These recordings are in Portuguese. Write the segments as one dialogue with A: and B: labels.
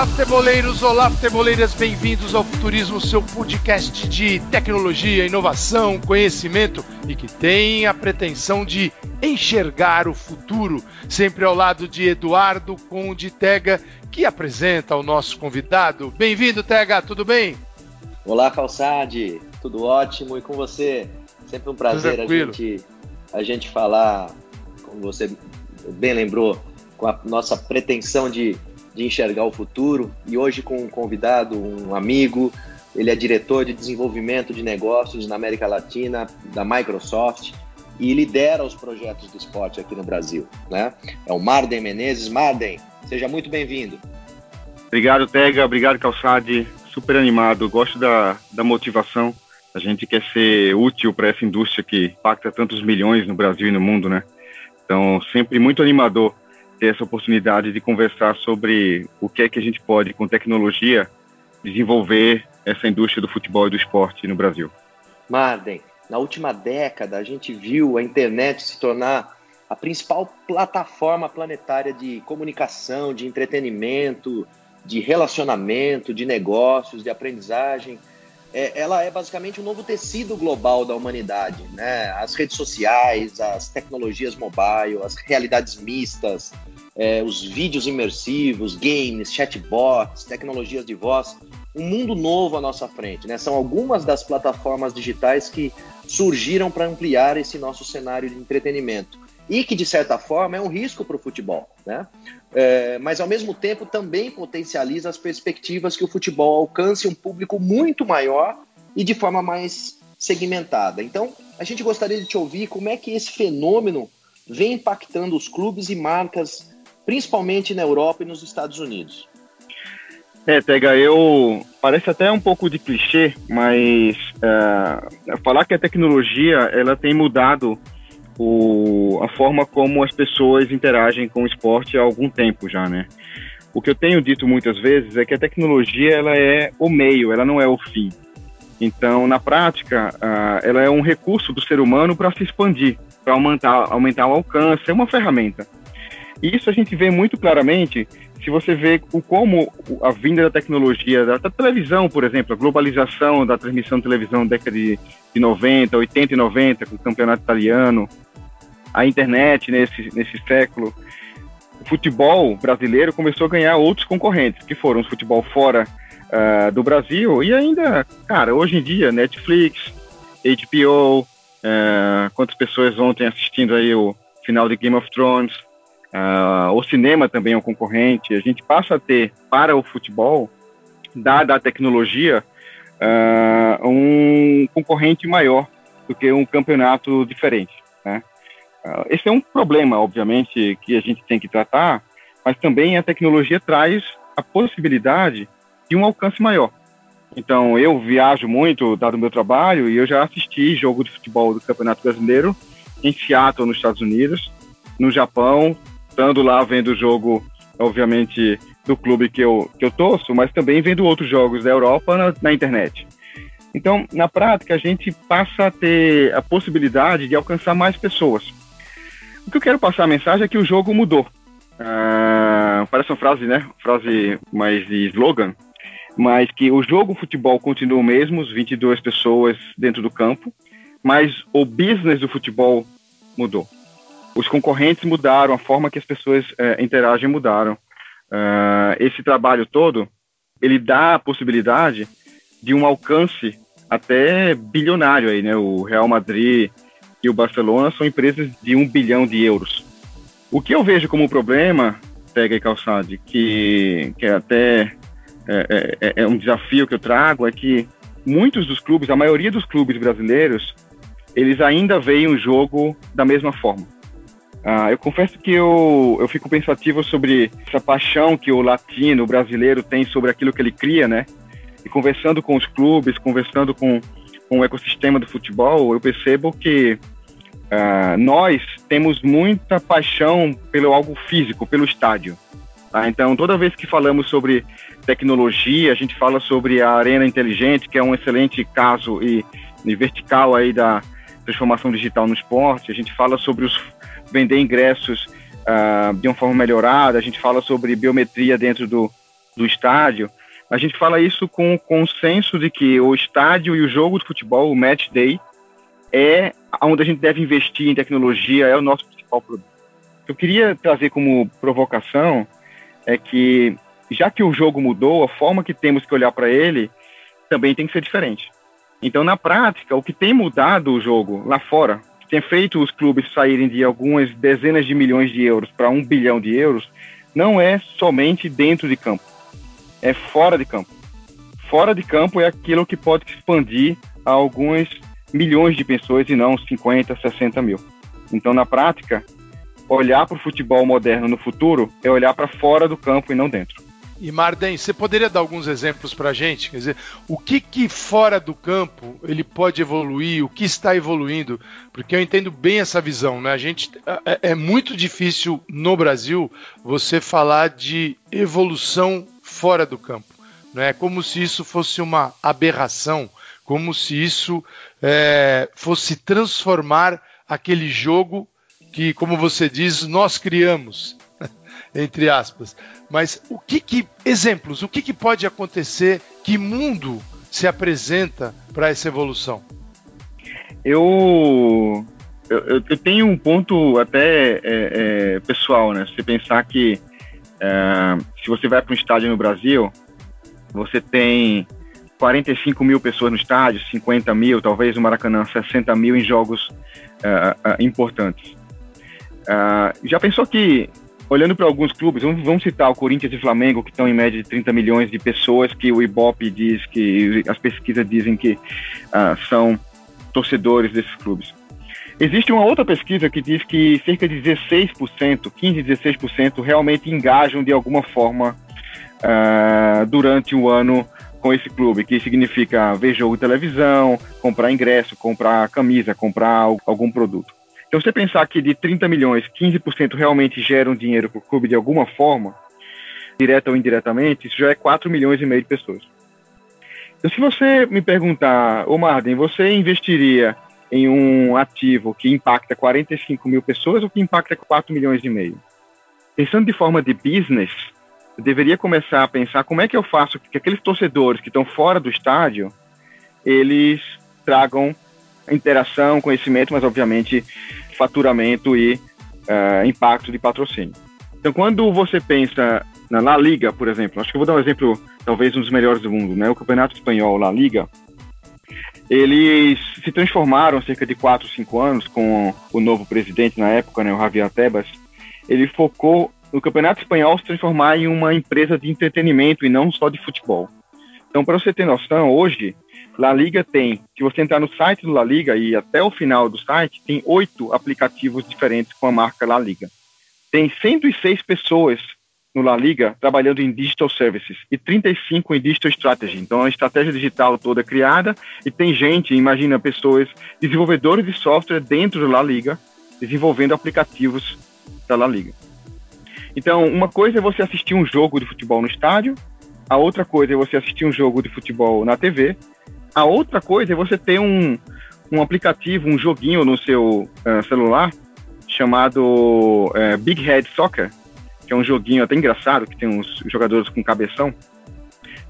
A: Olá, futeboleiros! Olá, futeboleiras! Bem-vindos ao Futurismo, seu podcast de tecnologia, inovação, conhecimento e que tem a pretensão de enxergar o futuro. Sempre ao lado de Eduardo Conde Tega, que apresenta o nosso convidado. Bem-vindo, Tega, tudo bem?
B: Olá, Calçade, tudo ótimo e com você? Sempre um prazer a gente, a gente falar, como você bem lembrou, com a nossa pretensão de de enxergar o futuro. E hoje com um convidado, um amigo, ele é diretor de desenvolvimento de negócios na América Latina da Microsoft e lidera os projetos do esporte aqui no Brasil. Né? É o Marden Menezes. Marden, seja muito bem-vindo.
C: Obrigado, Tega. Obrigado, Calçade. Super animado. Gosto da, da motivação. A gente quer ser útil para essa indústria que impacta tantos milhões no Brasil e no mundo, né? Então, sempre muito animador ter essa oportunidade de conversar sobre o que é que a gente pode, com tecnologia, desenvolver essa indústria do futebol e do esporte no Brasil.
B: Marden, na última década a gente viu a internet se tornar a principal plataforma planetária de comunicação, de entretenimento, de relacionamento, de negócios, de aprendizagem. É, ela é basicamente um novo tecido global da humanidade, né? As redes sociais, as tecnologias mobile, as realidades mistas, é, os vídeos imersivos, games, chatbots, tecnologias de voz, um mundo novo à nossa frente. Né? São algumas das plataformas digitais que surgiram para ampliar esse nosso cenário de entretenimento e que, de certa forma, é um risco para o futebol. Né? É, mas, ao mesmo tempo, também potencializa as perspectivas que o futebol alcance um público muito maior e de forma mais segmentada. Então, a gente gostaria de te ouvir como é que esse fenômeno vem impactando os clubes e marcas principalmente na Europa e nos Estados Unidos.
C: É, Tega, eu parece até um pouco de clichê, mas é, falar que a tecnologia ela tem mudado o, a forma como as pessoas interagem com o esporte há algum tempo já, né? O que eu tenho dito muitas vezes é que a tecnologia ela é o meio, ela não é o fim. Então, na prática, ela é um recurso do ser humano para se expandir, para aumentar, aumentar o alcance, é uma ferramenta. E isso a gente vê muito claramente se você vê o, como a vinda da tecnologia, da, da, televisão, por exemplo, a globalização da transmissão de televisão da década de, de 90, 80 e 90, com o campeonato italiano, a internet nesse, nesse século, o futebol brasileiro começou a ganhar outros concorrentes, que foram o futebol fora uh, do Brasil e ainda, cara, hoje em dia, Netflix, HBO, uh, ah, quantas pessoas ontem assistindo aí o final de Game of Thrones, Uh, o cinema também é um concorrente. A gente passa a ter para o futebol, dada a tecnologia, uh, um concorrente maior do que um campeonato diferente. Né? Uh, esse é um problema, obviamente, que a gente tem que tratar, mas também a tecnologia traz a possibilidade de um alcance maior. Então, eu viajo muito, dado o meu trabalho, e eu já assisti jogo de futebol do Campeonato Brasileiro em Seattle, nos Estados Unidos, no Japão, estando lá vendo o jogo, obviamente, do clube que eu, que eu torço, mas também vendo outros jogos da Europa na, na internet. Então, na prática, a gente passa a ter a possibilidade de alcançar mais pessoas. O que eu quero passar a mensagem é que o jogo mudou. Uh, parece uma frase, né? Frase mais de slogan, mas que o jogo futebol continua o mesmo, os 22 pessoas dentro do campo, mas o business do futebol mudou os concorrentes mudaram, a forma que as pessoas é, interagem mudaram. Uh, esse trabalho todo, ele dá a possibilidade de um alcance até bilionário aí, né? O Real Madrid e o Barcelona são empresas de um bilhão de euros. O que eu vejo como problema, Pega e Calçade, que, que é até é, é, é um desafio que eu trago, é que muitos dos clubes, a maioria dos clubes brasileiros, eles ainda veem o jogo da mesma forma ah, eu confesso que eu, eu fico pensativo sobre essa paixão que o latino, o brasileiro tem sobre aquilo que ele cria, né? E conversando com os clubes, conversando com, com o ecossistema do futebol, eu percebo que ah, nós temos muita paixão pelo algo físico, pelo estádio. Tá? Então, toda vez que falamos sobre tecnologia, a gente fala sobre a arena inteligente, que é um excelente caso e, e vertical aí da transformação digital no esporte. A gente fala sobre os vender ingressos uh, de uma forma melhorada, a gente fala sobre biometria dentro do, do estádio, a gente fala isso com o consenso de que o estádio e o jogo de futebol, o match day, é onde a gente deve investir em tecnologia, é o nosso principal produto. Eu queria trazer como provocação é que, já que o jogo mudou, a forma que temos que olhar para ele também tem que ser diferente. Então, na prática, o que tem mudado o jogo lá fora, que tem feito os clubes saírem de algumas dezenas de milhões de euros para um bilhão de euros, não é somente dentro de campo, é fora de campo. Fora de campo é aquilo que pode expandir a alguns milhões de pessoas e não 50, 60 mil. Então, na prática, olhar para o futebol moderno no futuro é olhar para fora do campo e não dentro.
A: E Marden, você poderia dar alguns exemplos para a gente? Quer dizer, o que que fora do campo ele pode evoluir, o que está evoluindo? Porque eu entendo bem essa visão, né? A gente é, é muito difícil no Brasil você falar de evolução fora do campo, né? Como se isso fosse uma aberração, como se isso é, fosse transformar aquele jogo que, como você diz, nós criamos, entre aspas. Mas o que, que exemplos, o que, que pode acontecer? Que mundo se apresenta para essa evolução?
C: Eu, eu, eu, tenho um ponto até é, é, pessoal, né? Você pensar que é, se você vai para um estádio no Brasil, você tem 45 mil pessoas no estádio, 50 mil, talvez no Maracanã 60 mil em jogos uh, uh, importantes. Uh, já pensou que olhando para alguns clubes, vamos, vamos, citar o Corinthians e Flamengo, que estão em média de 30 milhões de pessoas, que o Ibope diz que as pesquisas dizem que uh, são torcedores desses clubes. Existe uma outra pesquisa que diz que cerca de 16%, 15, 16% realmente engajam de alguma forma uh, durante o ano com esse clube, que significa ver jogo de televisão, comprar ingresso, comprar camisa, comprar algum produto. Então, você pensar que de 30 milhões, 15% realmente geram dinheiro para o clube de alguma forma, direta ou indiretamente, isso já é 4 milhões e meio de pessoas. Então, se você me perguntar, ô Marden, você investiria em um ativo que impacta 45 mil pessoas ou que impacta 4 milhões e meio? Pensando de forma de business, eu deveria começar a pensar como é que eu faço que aqueles torcedores que estão fora do estádio, eles tragam interação, conhecimento, mas obviamente faturamento e uh, impacto de patrocínio. Então, quando você pensa na La Liga, por exemplo, acho que eu vou dar um exemplo, talvez um dos melhores do mundo, né? O Campeonato Espanhol, La Liga, eles se transformaram cerca de 4, 5 anos com o novo presidente na época, né, o Javier Tebas. Ele focou no Campeonato Espanhol se transformar em uma empresa de entretenimento e não só de futebol. Então, para você ter noção, hoje La Liga tem, se você entrar no site do La Liga e até o final do site, tem oito aplicativos diferentes com a marca La Liga. Tem 106 pessoas no La Liga trabalhando em Digital Services e 35 em Digital Strategy. Então, a estratégia digital toda é criada e tem gente, imagina pessoas, desenvolvedores de software dentro do La Liga, desenvolvendo aplicativos da La Liga. Então, uma coisa é você assistir um jogo de futebol no estádio, a outra coisa é você assistir um jogo de futebol na TV, a outra coisa é você ter um, um aplicativo, um joguinho no seu uh, celular chamado uh, Big Head Soccer, que é um joguinho até engraçado, que tem uns jogadores com cabeção.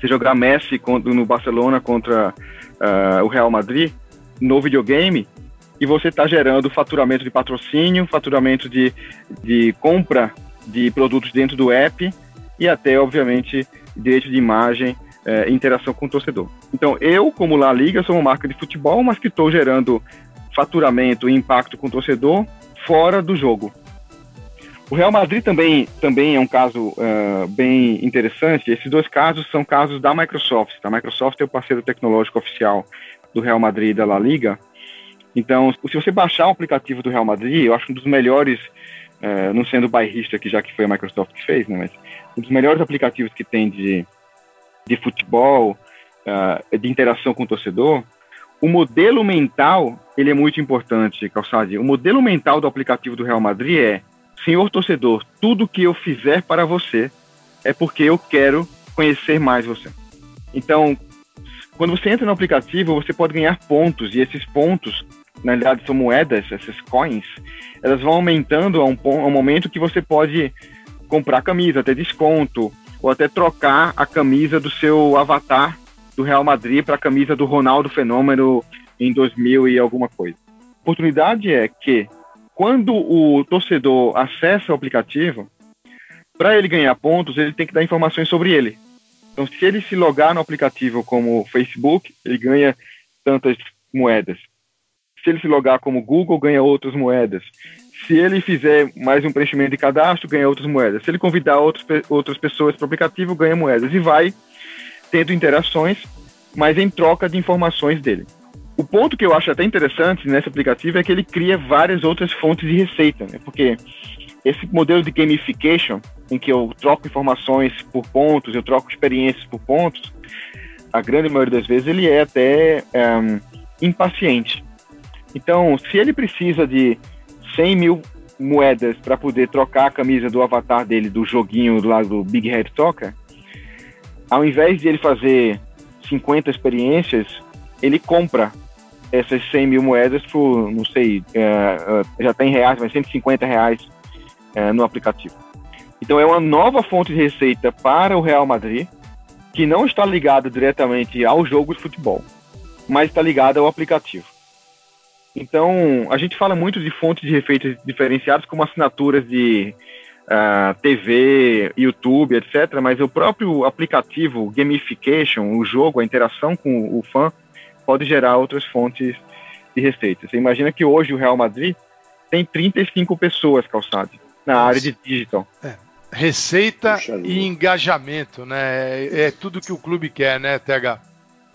C: Você jogar Messi contra, no Barcelona contra uh, o Real Madrid no videogame e você está gerando faturamento de patrocínio, faturamento de, de compra de produtos dentro do app e até, obviamente, direito de imagem é, interação com o torcedor. Então, eu, como La Liga, sou uma marca de futebol, mas que estou gerando faturamento e impacto com o torcedor fora do jogo. O Real Madrid também, também é um caso uh, bem interessante. Esses dois casos são casos da Microsoft. A Microsoft é o parceiro tecnológico oficial do Real Madrid e da La Liga. Então, se você baixar o aplicativo do Real Madrid, eu acho um dos melhores, uh, não sendo bairrista aqui, já que foi a Microsoft que fez, né, mas um dos melhores aplicativos que tem de, de futebol, uh, de interação com o torcedor, o modelo mental ele é muito importante, Calçade. O modelo mental do aplicativo do Real Madrid é: senhor torcedor, tudo que eu fizer para você é porque eu quero conhecer mais você. Então, quando você entra no aplicativo, você pode ganhar pontos e esses pontos, na realidade, são moedas, essas coins, elas vão aumentando a um, a um momento que você pode comprar camisa, ter desconto, ou até trocar a camisa do seu avatar do Real Madrid para a camisa do Ronaldo Fenômeno em 2000 e alguma coisa. A oportunidade é que quando o torcedor acessa o aplicativo, para ele ganhar pontos, ele tem que dar informações sobre ele. Então, se ele se logar no aplicativo como Facebook, ele ganha tantas moedas. Se ele se logar como Google, ganha outras moedas. Se ele fizer mais um preenchimento de cadastro, ganha outras moedas. Se ele convidar outros, outras pessoas para o aplicativo, ganha moedas. E vai tendo interações, mas em troca de informações dele. O ponto que eu acho até interessante nesse aplicativo é que ele cria várias outras fontes de receita, né? porque esse modelo de gamification, em que eu troco informações por pontos, eu troco experiências por pontos, a grande maioria das vezes ele é até impaciente. Então, se ele precisa de 100 mil moedas para poder trocar a camisa do avatar dele do joguinho lado do Big Head Soccer, ao invés de ele fazer 50 experiências, ele compra essas 100 mil moedas por, não sei, é, é já tem reais, mas 150 reais é, no aplicativo. Então é uma nova fonte de receita para o Real Madrid, que não está ligada diretamente ao jogo de futebol, mas está ligada ao aplicativo. Então, a gente fala muito de fontes de receitas diferenciadas, como assinaturas de uh, ah, TV, YouTube, etc. Mas o próprio aplicativo, gamification, o jogo, a interação com o fã, pode gerar outras fontes de receita. Você imagina que hoje o Real Madrid tem 35 pessoas calçadas na Nossa. área de digital.
A: É. Receita e engajamento, né? É, é tudo que o clube quer, né, TH?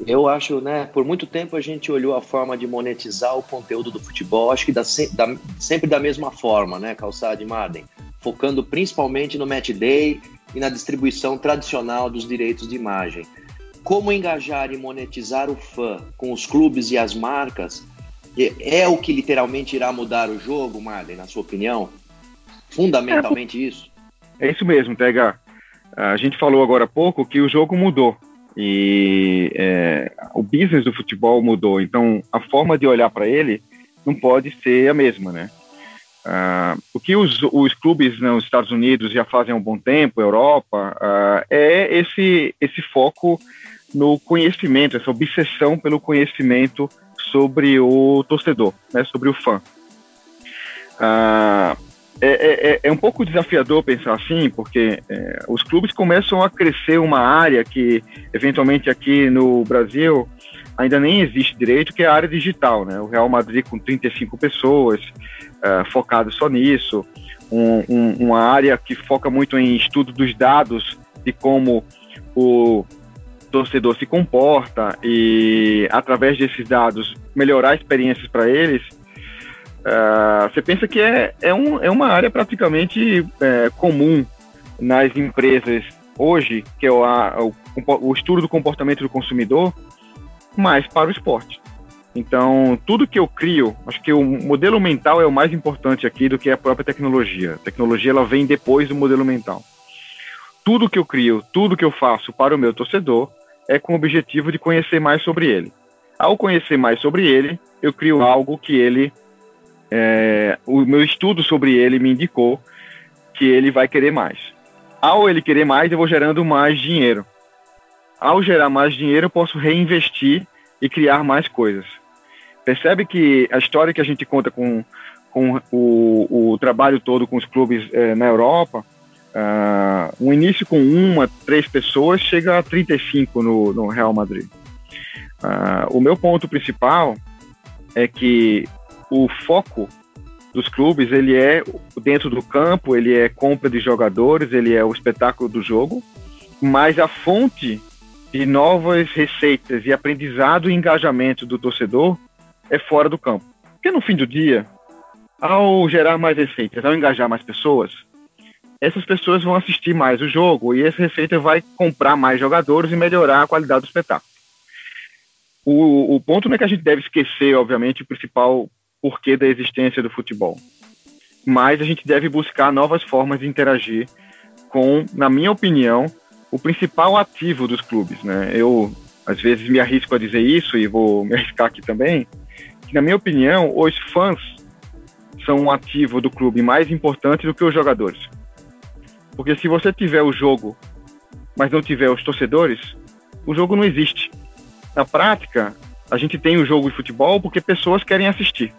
B: Eu acho, né? Por muito tempo a gente olhou a forma de monetizar o conteúdo do futebol, acho que da, da, sempre da mesma forma, né, Calçada e Marden? Focando principalmente no match day e na distribuição tradicional dos direitos de imagem. Como engajar e monetizar o fã com os clubes e as marcas é, é o que literalmente irá mudar o jogo, Marden, na sua opinião? Fundamentalmente isso?
C: É isso mesmo, Tega. A gente falou agora há pouco que o jogo mudou e é, o business do futebol mudou. Então, a forma de olhar para ele não pode ser a mesma, né? Uh, o que os, os clubes nos Estados Unidos já fazem há um bom tempo, Europa, uh, é esse, esse foco no conhecimento, essa obsessão pelo conhecimento sobre o torcedor, né, sobre o fã. Uh, é, é, é, é, um pouco desafiador pensar assim, porque é, os clubes começam a crescer uma área que, eventualmente, aqui no Brasil ainda nem existe direito, que é a área digital. Né? O Real Madrid com 35 pessoas, uh, focado só nisso, um, um, uma área que foca muito em estudo dos dados, de como o torcedor se comporta e, através desses dados, melhorar experiências para eles Uh, você pensa que é, é, um, é uma área praticamente é, comum nas empresas hoje, que é o, a, o, o, estudo do comportamento do consumidor, mas para o esporte. Então, tudo que eu crio, acho que o modelo mental é o mais importante aqui do que a própria tecnologia. A tecnologia ela vem depois do modelo mental. Tudo que eu crio, tudo que eu faço para o meu torcedor é com o objetivo de conhecer mais sobre ele. Ao conhecer mais sobre ele, eu crio algo que ele é, o meu estudo sobre ele me indicou que ele vai querer mais. Ao ele querer mais, eu vou gerando mais dinheiro. Ao gerar mais dinheiro, eu posso reinvestir e criar mais coisas. Percebe que a história que a gente conta com, com o, o trabalho todo com os clubes é, na Europa, uh, um início com uma, três pessoas, chega a 35 no, no Real Madrid. Uh, o meu ponto principal é que o foco dos clubes ele é dentro do campo, ele é compra de jogadores, ele é o espetáculo do jogo, mas a fonte de novas receitas e aprendizado e engajamento do torcedor é fora do campo. Porque no fim do dia, ao gerar mais receitas, ao engajar mais pessoas, essas pessoas vão assistir mais o jogo e essa receita vai comprar mais jogadores e melhorar a qualidade do espetáculo. O, o ponto não é que a gente deve esquecer, obviamente, o principal porquê da existência do futebol. Mas a gente deve buscar novas formas de interagir com, na minha opinião, o principal ativo dos clubes. Né? Eu, às vezes, me arrisco a dizer isso e vou me arriscar aqui também, que, na minha opinião, os fãs são um ativo do clube mais importante do que os jogadores. Porque se você tiver o jogo mas não tiver os torcedores, o jogo não existe. Na prática, a gente tem o jogo de futebol porque pessoas querem assistir.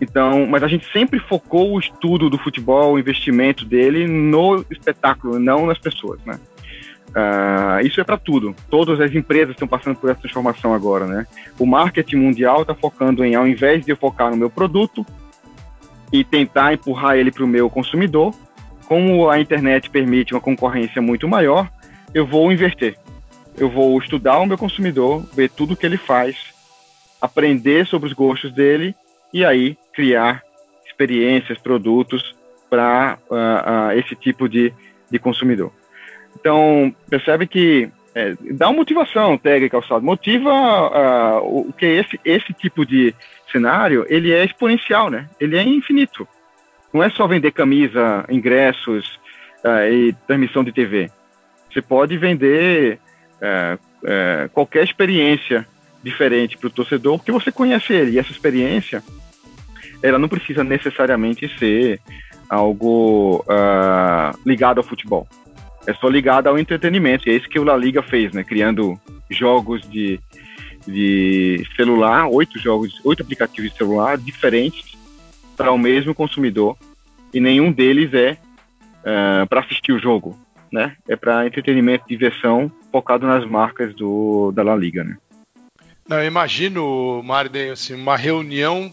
C: Então, mas a gente sempre focou o estudo do futebol, o investimento dele no espetáculo, não nas pessoas, né? Uh, isso é para tudo. Todas as empresas estão passando por essa transformação agora, né? O marketing mundial está focando em, ao invés de eu focar no meu produto e tentar empurrar ele para o meu consumidor, como a internet permite uma concorrência muito maior, eu vou inverter. Eu vou estudar o meu consumidor, ver tudo que ele faz, aprender sobre os gostos dele e aí criar experiências, produtos para uh, uh, esse tipo de, de consumidor. Então, percebe que é, dá uma motivação, tag calçado, motiva uh, o que esse, esse tipo de cenário, ele é exponencial, né? Ele é infinito. Não é só vender camisa, ingressos e transmissão de TV. Você pode vender uh, qualquer experiência diferente para o torcedor, porque você conhece ele. E essa experiência, ela não precisa necessariamente ser algo ligado ao futebol é só ligado ao entretenimento. E é isso que o La Liga fez, né? Criando jogos de, de celular, oito jogos, oito aplicativos de celular diferentes para o mesmo consumidor. E nenhum deles é uh, para assistir o jogo, né? É para entretenimento, diversão, focado nas marcas do, da La Liga, né?
A: Não, eu imagino, Marden, assim, uma reunião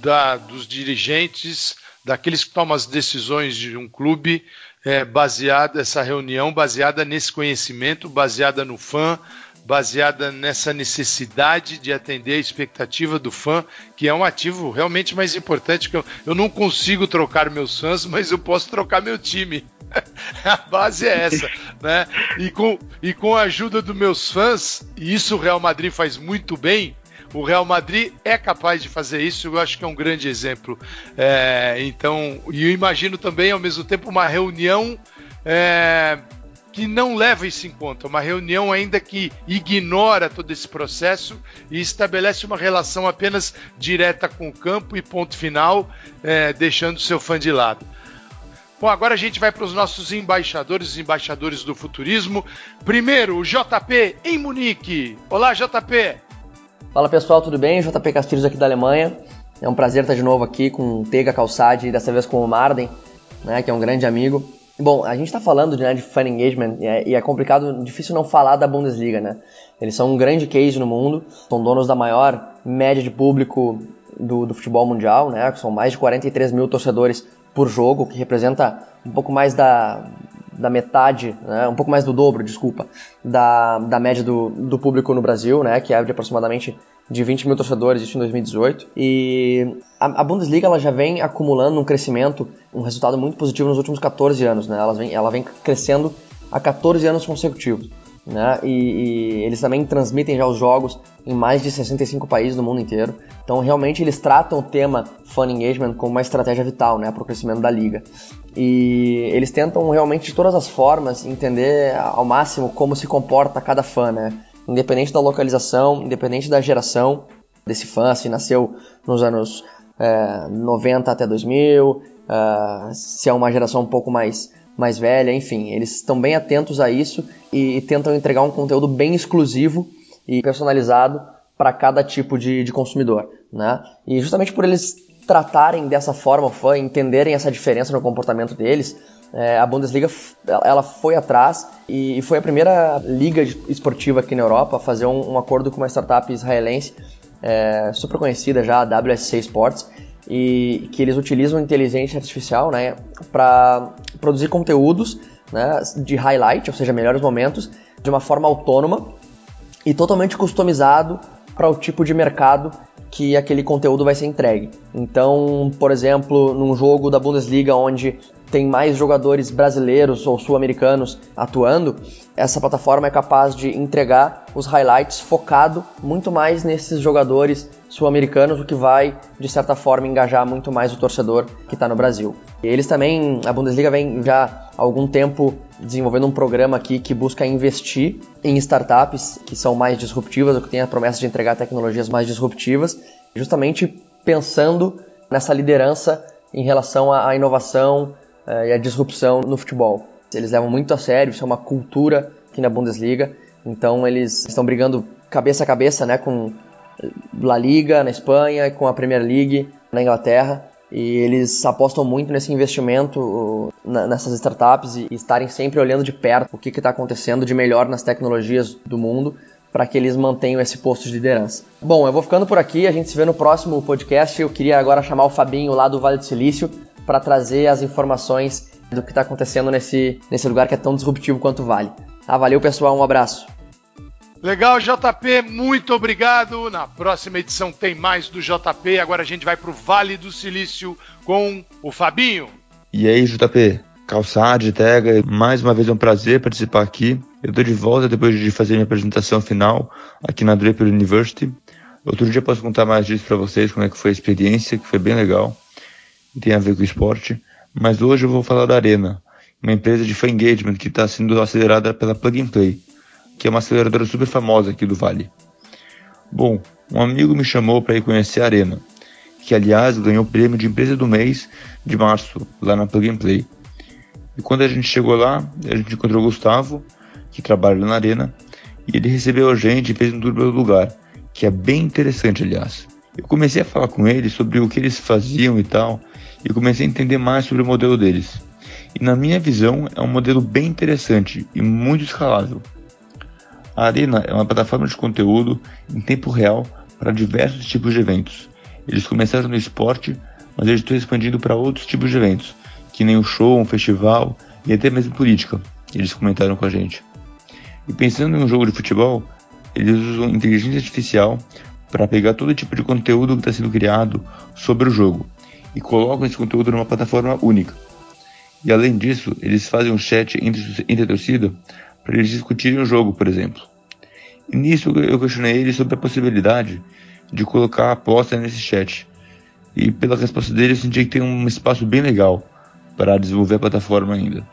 A: da, dos dirigentes, daqueles que tomam as decisões de um clube, é, baseada essa reunião baseada nesse conhecimento, baseada no fã, baseada nessa necessidade de atender a expectativa do fã, que é um ativo realmente mais importante que eu, eu não consigo trocar meus fãs, mas eu posso trocar meu time. a base é essa, né? E com, e com a ajuda dos meus fãs, e isso o Real Madrid faz muito bem, o Real Madrid é capaz de fazer isso, eu acho que é um grande exemplo. É, então, e eu imagino também, ao mesmo tempo, uma reunião é, que não leva isso em conta, uma reunião ainda que ignora todo esse processo e estabelece uma relação apenas direta com o campo e ponto final, é, deixando o seu fã de lado. Bom, agora a gente vai para os nossos embaixadores, embaixadores do futurismo. Primeiro, o JP em Munique. Olá, JP.
D: Fala pessoal, tudo bem? JP Castilhos aqui da Alemanha. É um prazer estar de novo aqui com Tega Calçade, dessa vez com o Marden, né, que é um grande amigo. Bom, a gente está falando de, né, de fan engagement e é, e é, complicado, difícil não falar da Bundesliga, né? Eles são um grande case no mundo, são donos da maior média de público do, do futebol mundial, né? São mais de 43 mil torcedores por jogo, que representa um pouco mais da, da metade, né, um pouco mais do dobro, desculpa, da, da média do, do público no Brasil, né, que é de aproximadamente de 20 mil torcedores, isso em 2018. E a, a, Bundesliga ela já vem acumulando um crescimento, um resultado muito positivo nos últimos 14 anos. Né? Ela, vem, ela vem crescendo há 14 anos consecutivos. Né? E, e, eles também transmitem já os jogos em mais de 65 países do mundo inteiro. Então, realmente, eles tratam o tema Fun Engagement como uma estratégia vital né, para o crescimento da liga. E eles tentam realmente, de todas as formas, entender ao máximo como se comporta cada fã, né? Independente da localização, independente da geração desse fã, se nasceu nos anos é, 90 até 2000, uh, é, se é uma geração um pouco mais mais velha, enfim, eles estão bem atentos a isso e, e tentam entregar um conteúdo bem exclusivo e personalizado para cada tipo de, de consumidor, né? E justamente por eles tratarem dessa forma o fã, entenderem essa diferença no comportamento deles, é, a Bundesliga ela foi atrás e foi a primeira liga esportiva aqui na Europa a fazer um, um acordo com uma startup israelense é, super conhecida já, a WSC Sports, e que eles utilizam inteligência artificial né, para produzir conteúdos né, de highlight, ou seja, melhores momentos, de uma forma autônoma e totalmente customizado para o tipo de mercado que aquele conteúdo vai ser entregue. Então, por exemplo, num jogo da Bundesliga onde tem mais jogadores brasileiros ou sul-americanos atuando, essa plataforma é capaz de entregar os highlights focado muito mais nesses jogadores sul-americanos, o que vai, de certa forma, engajar muito mais o torcedor que está no Brasil. E eles também, a Bundesliga vem já há algum tempo desenvolvendo um programa aqui que busca investir em startups que são mais disruptivas, ou que têm a promessa de entregar tecnologias mais disruptivas, justamente pensando nessa liderança em relação à inovação, eh, e a disrupção no futebol. Eles levam muito a sério, isso é uma cultura aqui na Bundesliga. Então eles estão brigando cabeça a cabeça, né, com La Liga na Espanha, com a Premier League na Inglaterra. E eles apostam muito nesse investimento nessas startups e estarem sempre olhando de perto o que está acontecendo de melhor nas tecnologias do mundo para que eles mantenham esse posto de liderança. Bom, eu vou ficando por aqui, a gente se vê no próximo podcast. Eu queria agora chamar o Fabinho lá do Vale do Silício para trazer as informações do que está acontecendo nesse, nesse lugar que é tão disruptivo quanto o Vale. Ah, valeu pessoal, um abraço.
A: Legal, JP, muito obrigado. Na próxima edição tem mais do JP. Agora a gente vai para o Vale do Silício com o Fabinho.
E: E aí, JP? Calçade, Tega, mais uma vez é um prazer participar aqui. Eu estou de volta depois de fazer minha apresentação final aqui na Draper University. Outro dia posso contar mais disso para vocês, como é que foi a experiência, que foi bem legal e tem a ver com esporte. Mas hoje eu vou falar da Arena, uma empresa de fan engagement que está sendo acelerada pela Plug and Play que é uma aceleradora super famosa aqui do Vale. Bom, um amigo me chamou para ir conhecer a Arena, que aliás ganhou o prêmio de empresa do mês de março, lá na Plug and Play. E quando a gente chegou lá, a gente encontrou o Gustavo, que trabalha na Arena, e ele recebeu a gente e fez um tour pelo lugar, que é bem interessante, aliás. Eu comecei a falar com ele sobre o que eles faziam e tal, e comecei a entender mais sobre o modelo deles. E na minha visão, é um modelo bem interessante e muito escalável. A Arena é uma plataforma de conteúdo em tempo real para diversos tipos de eventos. Eles começaram no esporte, mas eles estão expandindo para outros tipos de eventos, que nem o show, um festival e até mesmo política. Eles comentaram com a gente. E pensando em um jogo de futebol, eles usam inteligência artificial para pegar todo tipo de conteúdo que está sendo criado sobre o jogo e colocam esse conteúdo numa plataforma única. E além disso, eles fazem um chat entre, entre a torcida para eles discutirem o jogo, por exemplo. E nisso eu questionei ele sobre a possibilidade de colocar a aposta nesse chat. E pela resposta dele eu senti que tem um espaço bem legal para desenvolver a plataforma ainda.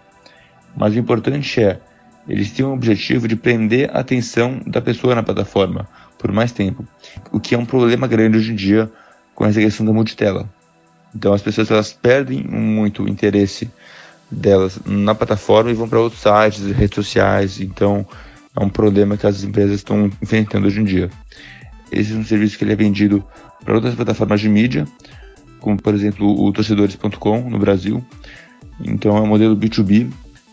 E: Mas o importante é, eles têm o objetivo de prender a atenção da pessoa na plataforma por mais tempo, o que é um problema grande hoje em dia com essa questão da multitela. Então as pessoas elas perdem muito interesse delas na plataforma e vão para outros sites, redes sociais. Então, é um problema que as empresas estão enfrentando hoje em dia. Esse é um serviço que ele é vendido para outras plataformas de mídia, como por exemplo o torcedores.com no Brasil. Então é um modelo B2B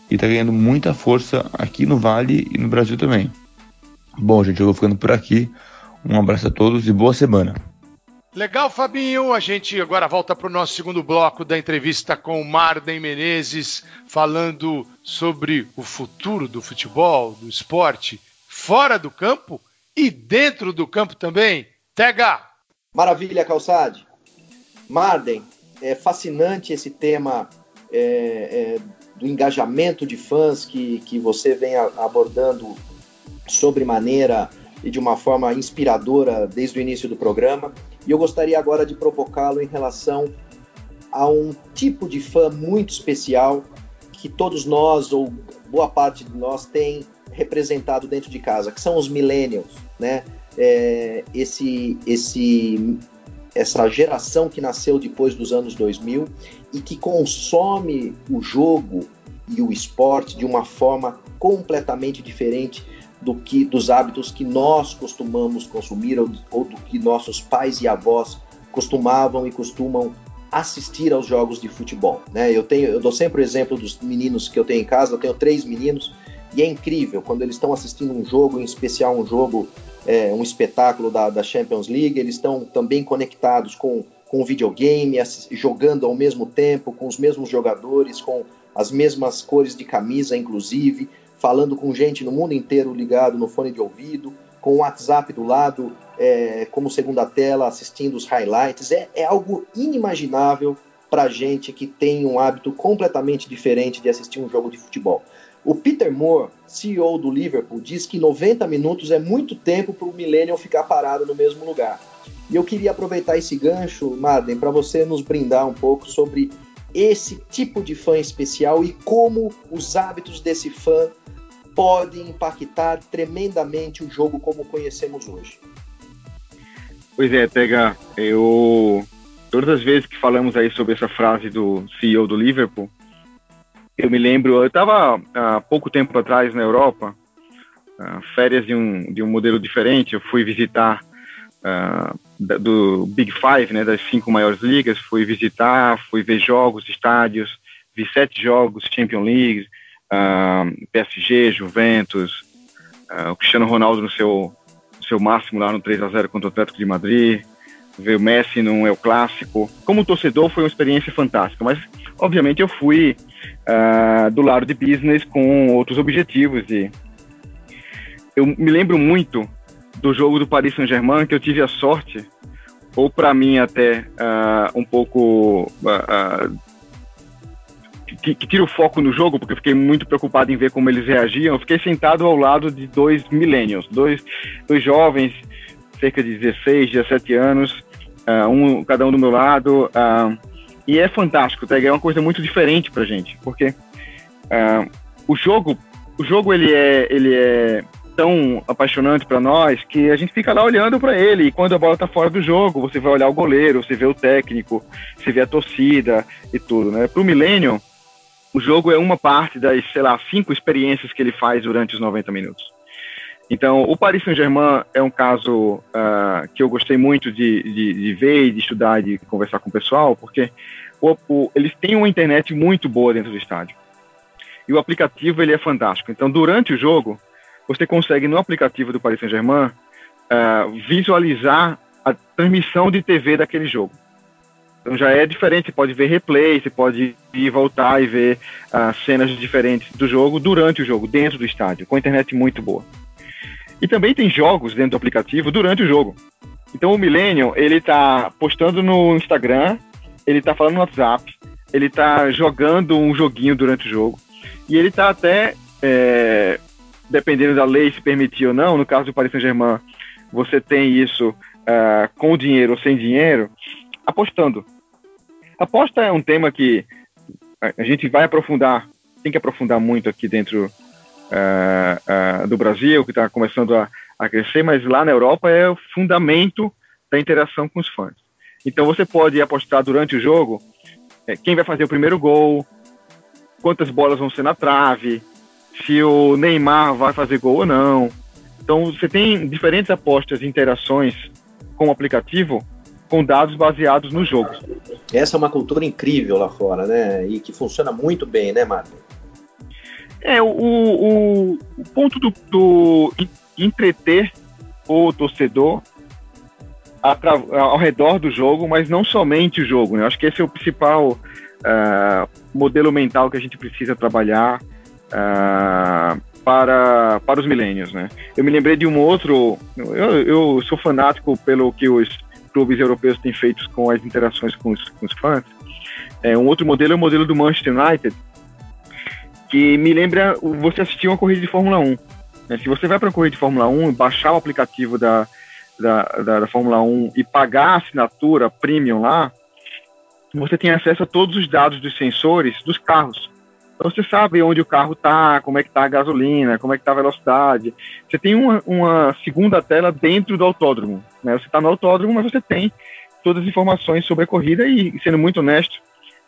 E: e está ganhando muita força aqui no Vale e no Brasil também. Bom, gente, eu vou ficando por aqui. Um abraço a todos e boa semana.
A: Legal, Fabinho. A gente agora volta para o nosso segundo bloco da entrevista com o Marden Menezes, falando sobre o futuro do futebol, do esporte, fora do campo e dentro do campo também. Tega!
B: Maravilha, Calçade. Marden, é fascinante esse tema é, é, do engajamento de fãs que, que você vem abordando sobre maneira e de uma forma inspiradora desde o início do programa. E eu gostaria agora de provocá-lo em relação a um tipo de fã muito especial que todos nós, ou boa parte de nós, tem representado dentro de casa, que são os millennials, né? É, esse, esse, essa geração que nasceu depois dos anos 2000 e que consome o jogo e o esporte de uma forma completamente diferente do que dos hábitos que nós costumamos consumir ou, ou do que nossos pais e avós costumavam e costumam assistir aos jogos de futebol. Né? Eu tenho, eu dou sempre o exemplo dos meninos que eu tenho em casa. Eu tenho três meninos e é incrível quando eles estão assistindo um jogo, em especial um jogo, é, um espetáculo da, da Champions League. Eles estão também conectados com com o videogame, jogando ao mesmo tempo, com os mesmos jogadores, com as mesmas cores de camisa, inclusive falando com gente no mundo inteiro ligado no fone de ouvido, com o WhatsApp do lado é, como segunda tela, assistindo os highlights. É, é algo inimaginável para gente que tem um hábito completamente diferente de assistir um jogo de futebol. O Peter Moore, CEO do Liverpool, diz que 90 minutos é muito tempo para o Millennial ficar parado no mesmo lugar. E eu queria aproveitar esse gancho, Marden, para você nos brindar um pouco sobre esse tipo de fã especial e como os hábitos desse fã podem impactar tremendamente o jogo como conhecemos hoje.
C: Pois é, Pega, eu todas as vezes que falamos aí sobre essa frase do CEO do Liverpool, eu me lembro, eu estava há pouco tempo atrás na Europa, uh, férias de um, de um modelo diferente, eu fui visitar uh, do Big Five, né, das cinco maiores ligas, fui visitar, fui ver jogos, estádios, vi sete jogos, Champions League, uh, PSG, Juventus, o Cristiano Ronaldo no seu, seu máximo lá no 3 a 0 contra o Atlético de Madrid, ver o Messi no El Clássico. Como torcedor foi uma experiência fantástica, mas obviamente eu fui uh, do lado de business com outros objetivos e eu me lembro muito do jogo do Paris Saint-Germain que eu tive a sorte ou para mim até uh, um pouco uh, que, que tira o foco no jogo, porque eu fiquei muito preocupado em ver como eles reagiam. Eu fiquei sentado ao lado de dois millennials, dois, dois jovens cerca de 16, 17 anos, uh, um, cada um do meu lado. Uh, e é fantástico, tá? É uma coisa muito diferente pra gente, porque uh, o jogo, o jogo ele é, ele é tão apaixonante para nós que a gente fica lá olhando para ele. E quando a bola tá fora do jogo, você vai olhar o goleiro, você vê o técnico, você vê a torcida e tudo, né? Pro Millennium, o jogo é uma parte das, sei lá, cinco experiências que ele faz durante os 90 minutos. Então, o Paris Saint-Germain é um caso uh, que eu gostei muito de, de, de, ver de estudar de conversar com o pessoal, porque o, o, eles têm uma internet muito boa dentro do estádio. E o aplicativo ele é fantástico. Então, durante o jogo, você consegue no aplicativo do Paris Saint-Germain uh, visualizar a transmissão de TV daquele jogo. Então já é diferente, você pode ver replay, você pode ir voltar e ver uh, cenas diferentes do jogo durante o jogo, dentro do estádio, com a internet muito boa. E também tem jogos dentro do aplicativo durante o jogo. Então o Millennium, ele tá postando no Instagram, ele tá falando no WhatsApp, ele tá jogando um joguinho durante o jogo. E ele tá até, é, dependendo da lei se permitir ou não, no caso do Paris Saint-Germain, você tem isso uh, com dinheiro ou sem dinheiro, apostando. Aposta é um tema que a gente vai aprofundar, tem que aprofundar muito aqui dentro uh, uh, do Brasil, que está começando a, a, crescer, mas lá na Europa é o fundamento da interação com os fãs. Então você pode apostar durante o jogo é, quem vai fazer o primeiro gol, quantas bolas vão ser na trave, se o Neymar vai fazer gol ou não. Então você tem diferentes apostas e interações com o aplicativo com dados baseados no jogo.
B: Essa é uma cultura incrível lá fora, né? E que funciona muito bem, né, Marco?
C: É, o, o, o ponto do, do, entreter o torcedor ao redor do jogo, mas não somente o jogo. Né? Acho que esse é o principal uh, modelo mental que a gente precisa trabalhar uh, para, para os milênios. Né? Eu me lembrei de um outro. Eu, eu sou fanático pelo que os clubes europeus têm feito com as interações com os, com os fãs. É, um outro modelo é o modelo do Manchester United, que me lembra você assistir uma corrida de Fórmula 1. Né? Se você vai para uma corrida de Fórmula 1 baixar o aplicativo da, da, da, da, Fórmula 1 e pagar a assinatura premium lá, você tem acesso a todos os dados dos sensores dos carros. Então você sabe onde o carro está, como é que está a gasolina, como é que está a velocidade. Você tem uma, uma segunda tela dentro do autódromo. Né? Você está no autódromo, mas você tem todas as informações sobre a corrida e, sendo muito honesto,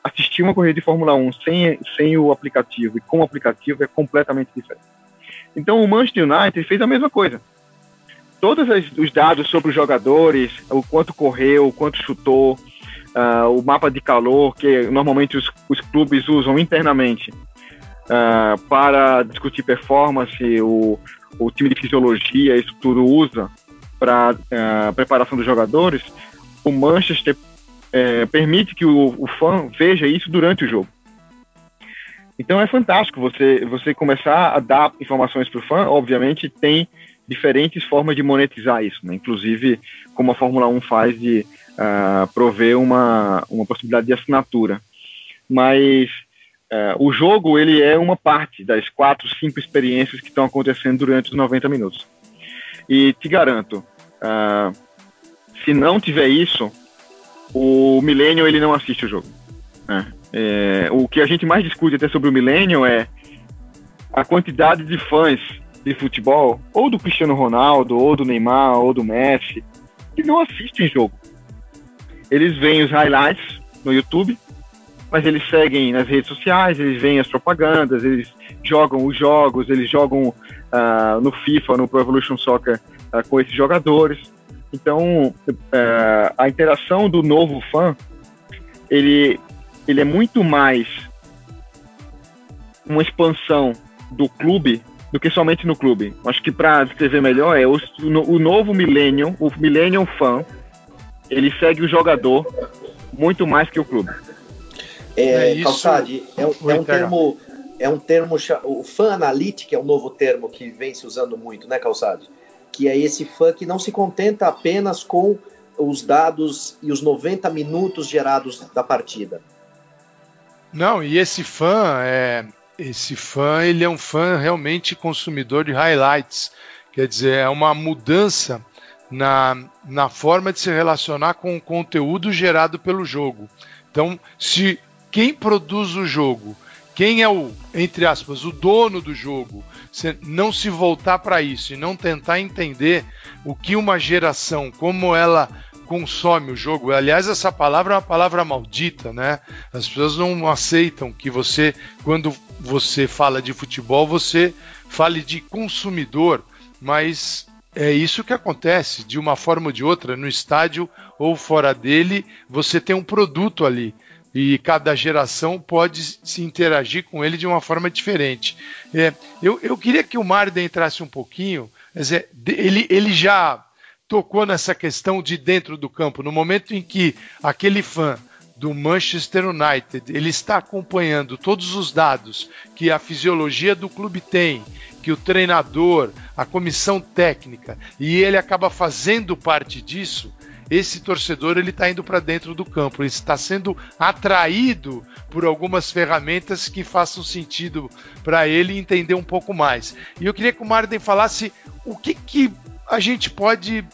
C: assistir uma corrida de Fórmula 1 sem, sem o aplicativo e com o aplicativo é completamente diferente. Então o Manchester United fez a mesma coisa. Todos os dados sobre os jogadores, o quanto correu, o quanto chutou, uh, o mapa de calor, que normalmente os, os clubes usam internamente uh, para discutir performance, o, o time de fisiologia, isso tudo usa para uh, preparação dos jogadores, o Manchester é, permite que o, o, fã veja isso durante o jogo. Então é fantástico você, você começar a dar informações para o fã. Obviamente tem diferentes formas de monetizar isso, né? inclusive como a Fórmula 1 faz de uh, prover uma, uma possibilidade de assinatura. Mas uh, o jogo ele é uma parte das quatro, cinco experiências que estão acontecendo durante os 90 minutos. E te garanto, uh, se não tiver isso, o Millennium ele não assiste o jogo. Né? É, o que a gente mais discute até sobre o Millennium é a quantidade de fãs de futebol, ou do Cristiano Ronaldo, ou do Neymar, ou do Messi, que não assistem jogo. Eles veem os highlights no YouTube, mas eles seguem nas redes sociais, eles veem as propagandas, eles jogam os jogos, eles jogam uh, no FIFA, no Pro Evolution Soccer uh, com esses jogadores. Então, uh, a interação do novo fã, ele, ele é muito mais uma expansão do clube do que somente no clube. Acho que para descrever melhor é o, o novo Millennium, o Millennium Fan, ele segue o jogador muito mais que o clube.
B: É, é Calçade, é, um, é um termo, é um termo, o fan analytic é um novo termo que vem se usando muito, né, Calçade? Que é esse fã que não se contenta apenas com os dados e os 90 minutos gerados da partida.
A: Não, e esse fã é esse fã, ele é um fã realmente consumidor de highlights. Quer dizer, é uma mudança na, na forma de se relacionar com o conteúdo gerado pelo jogo. Então, se quem produz o jogo, quem é o, entre aspas, o dono do jogo, se não se voltar para isso e não tentar entender o que uma geração, como ela consome o jogo. Aliás, essa palavra é uma palavra maldita, né? As pessoas não aceitam que você, quando você fala de futebol, você fale de consumidor, mas é isso que acontece, de uma forma ou de outra, no estádio ou fora dele, você tem um produto ali. E cada geração pode se interagir com ele de uma forma diferente. É, eu, eu queria que o Marden entrasse um pouquinho. Dizer, ele, ele já tocou nessa questão de dentro do campo, no momento em que aquele fã do Manchester United, ele está acompanhando todos os dados que a fisiologia do clube tem, que o treinador, a comissão técnica, e ele acaba fazendo parte disso, esse torcedor ele está indo para dentro do campo, ele está sendo atraído por algumas ferramentas que façam sentido para ele entender um pouco mais. E eu queria que o Marden falasse o que, que a gente pode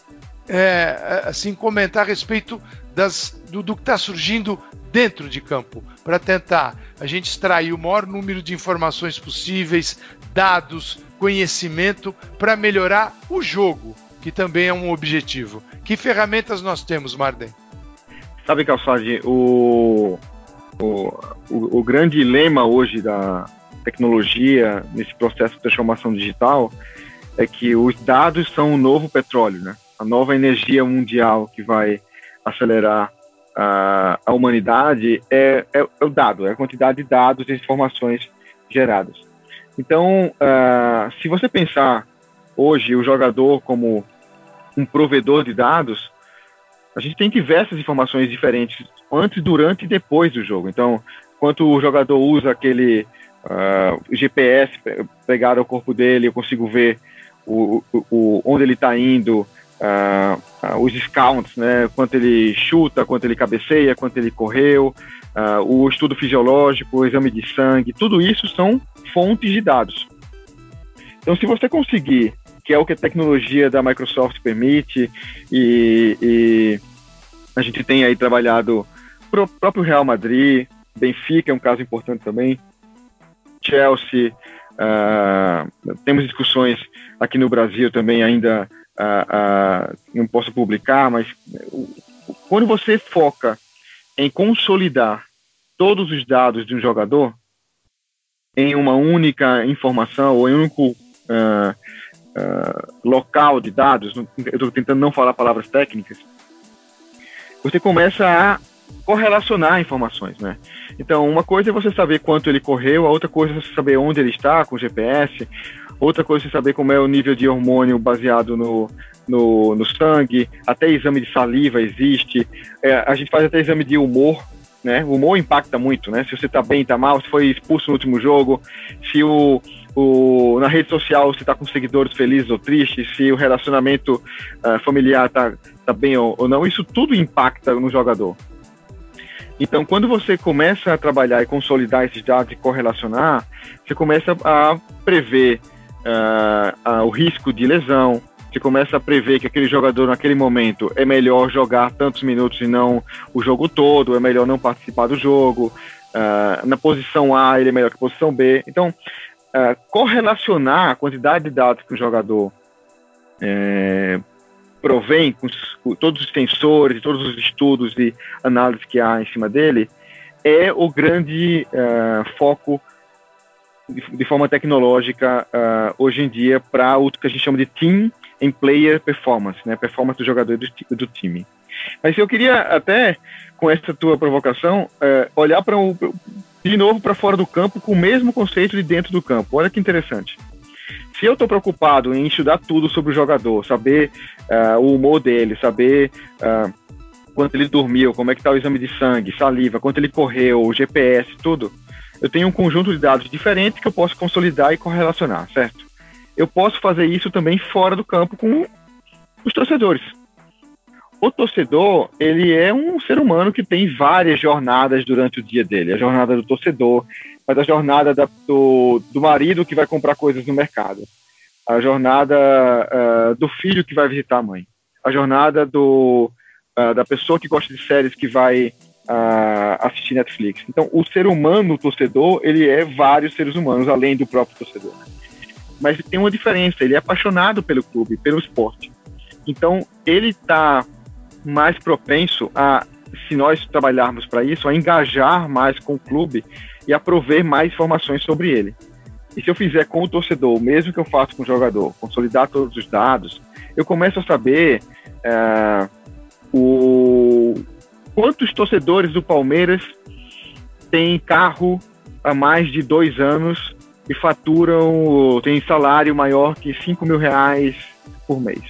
A: é, assim comentar a respeito das, do, do que está surgindo dentro de campo, para tentar a gente extrair o maior número de informações possíveis, dados, conhecimento, para melhorar o jogo, que também é um objetivo. Que ferramentas nós temos, Marden?
C: Sabe, Calçade, o, o, o, o grande lema hoje da tecnologia, nesse processo de transformação digital, é que os dados são o novo petróleo, né? A nova energia mundial que vai acelerar a, a humanidade é, é, é, o dado, é a quantidade de dados e informações geradas. Então, uh, se você pensar hoje o jogador como um provedor de dados, a gente tem diversas informações diferentes antes, durante e depois do jogo. Então, quanto o jogador usa aquele uh, GPS pegado ao corpo dele, eu consigo ver o, o, onde ele está indo, uh, uh, os scouts, né, quanto ele chuta, quanto ele cabeceia, quanto ele correu, o estudo fisiológico, o exame de sangue, tudo isso são fontes de dados. Então, se você conseguir, que é o que a tecnologia da Microsoft permite, e, e a gente tem aí trabalhado pro próprio Real Madrid, Benfica é um caso importante também, Chelsea, uh, temos discussões aqui no Brasil também ainda uh, uh, não posso publicar, mas quando você foca em consolidar todos os dados de um jogador em uma única informação ou em um único uh, local de dados, eu estou tentando não falar palavras técnicas, você começa a correlacionar informações, né? Então, uma coisa é você saber quanto ele correu, a outra coisa é você saber onde ele está com o GPS, Outra coisa é saber como é o nível de hormônio baseado no, no, no sangue, até exame de saliva existe. É, a gente faz até exame de humor, né? O humor impacta muito, né? Se você tá bem, tá mal, se foi expulso no último jogo, se o, o na rede social você tá com seguidores felizes ou tristes, se o relacionamento uh, familiar tá, tá bem ou, ou não, isso tudo impacta no jogador. Então, quando você começa a trabalhar e consolidar esses dados e correlacionar, você começa a prever uh, uh, o risco de lesão, você começa a prever que aquele jogador naquele momento é melhor jogar tantos minutos e não o jogo todo, é melhor não participar do jogo. Uh, na posição A ele é melhor que posição B. Então, uh, correlacionar a quantidade de dados que o jogador é, provém com, com, todos os sensores, todos os estudos e análises que há em cima dele, é o grande uh, foco de, de, forma tecnológica hoje em dia para o que a gente chama de team and player performance, né? Performance do jogador do, do time. Mas eu queria até, com essa tua provocação, uh, olhar para de novo para fora do campo com o mesmo conceito de dentro do campo. Olha que interessante. Se eu estou preocupado em estudar tudo sobre o jogador, saber uh, o humor dele, saber uh, quanto ele dormiu, como é que está o exame de sangue, saliva, quanto ele correu, o GPS, tudo, eu tenho um conjunto de dados diferentes que eu posso consolidar e correlacionar, certo? Eu posso fazer isso também fora do campo com os torcedores. O torcedor, ele é um ser humano que tem várias jornadas durante o dia dele. A jornada do torcedor, mas a jornada da, do, do marido que vai comprar coisas no mercado. A jornada uh, do filho que vai visitar a mãe. A jornada do, uh, da pessoa que gosta de séries que vai uh, assistir Netflix. Então, o ser humano, o torcedor, ele é vários seres humanos, além do próprio torcedor. Mas tem uma diferença, ele é apaixonado pelo clube, pelo esporte. Então, ele está mais propenso a, se nós trabalharmos para isso, a engajar mais com o clube e a prover mais informações sobre ele. E se eu fizer com o torcedor, o mesmo que eu faço com o jogador, consolidar todos os dados, eu começo a saber é, o, quantos torcedores do Palmeiras têm carro há mais de dois anos e faturam, têm salário maior que 5 mil reais por mês.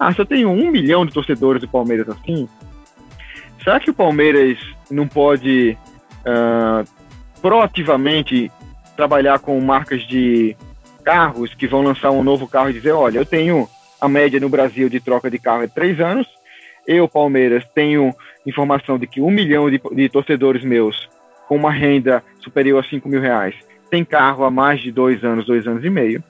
C: Ah, se eu tenho um milhão de torcedores do Palmeiras assim, será que o Palmeiras não pode uh, proativamente trabalhar com marcas de carros que vão lançar um novo carro e dizer, olha, eu tenho a média no Brasil de troca de carro é três anos, eu, Palmeiras, tenho informação de que um milhão de, de torcedores meus com uma renda superior a 5 mil reais tem carro há mais de dois anos, dois anos e meio.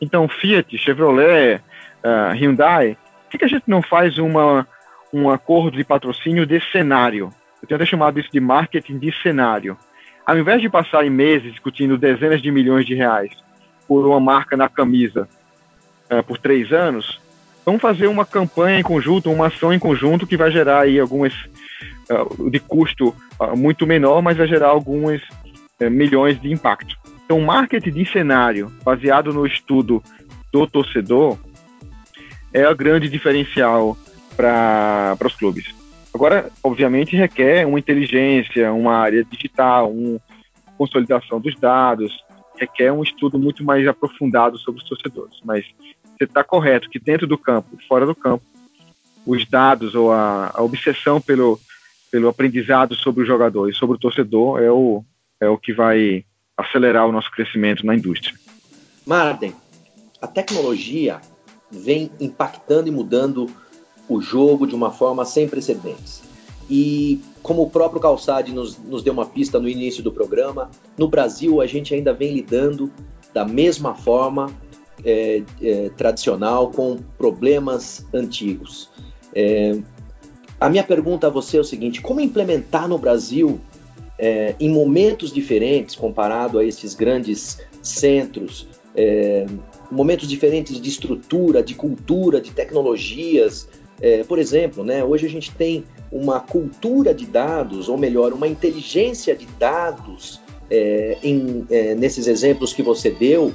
C: Então, Fiat, Chevrolet, uh, Hyundai que, que a gente não faz uma, um acordo de patrocínio de cenário? Eu tenho até chamado isso de marketing de cenário. Ao invés de passar meses discutindo dezenas de milhões de reais por uma marca na camisa uh, por três anos, vamos fazer uma campanha em conjunto, uma ação em conjunto que vai gerar aí algumas uh, de custo uh, muito menor, mas vai gerar alguns milhões de impacto. Então, marketing de cenário baseado no estudo do torcedor é o grande diferencial para os clubes. Agora, obviamente, requer uma inteligência, uma área digital, uma consolidação dos dados, requer um estudo muito mais aprofundado sobre os torcedores. Mas você está correto que dentro do campo, fora do campo, os dados ou a, a obsessão pelo, pelo aprendizado sobre o jogador e sobre o torcedor é o, é o que vai acelerar o nosso crescimento na indústria.
B: Marden, a tecnologia vem impactando e mudando o jogo de uma forma sem precedentes. E como o próprio Calçade nos, nos deu uma pista no início do programa, no Brasil a gente ainda vem lidando da mesma forma é, é, tradicional com problemas antigos. É, a minha pergunta a você é o seguinte: como implementar no Brasil, é, em momentos diferentes, comparado a esses grandes centros, é, momentos diferentes de estrutura, de cultura, de tecnologias. É, por exemplo, né, hoje a gente tem uma cultura de dados, ou melhor, uma inteligência de dados é, em, é, nesses exemplos que você deu,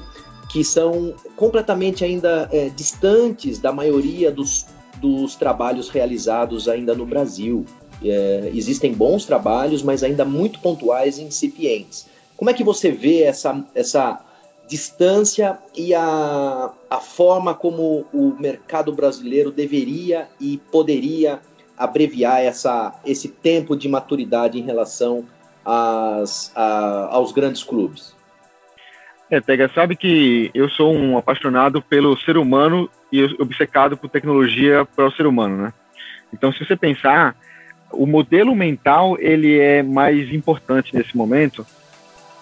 B: que são completamente ainda é, distantes da maioria dos, dos trabalhos realizados ainda no Brasil. É, existem bons trabalhos, mas ainda muito pontuais e incipientes. Como é que você vê essa, essa distância e a, a forma como o mercado brasileiro deveria e poderia abreviar essa, esse tempo de maturidade em relação às, a, aos grandes clubes?
C: É, Tega, sabe que eu sou um apaixonado pelo ser humano e obcecado por tecnologia para o ser humano, né? Então, se você pensar, o modelo mental ele é mais importante nesse momento,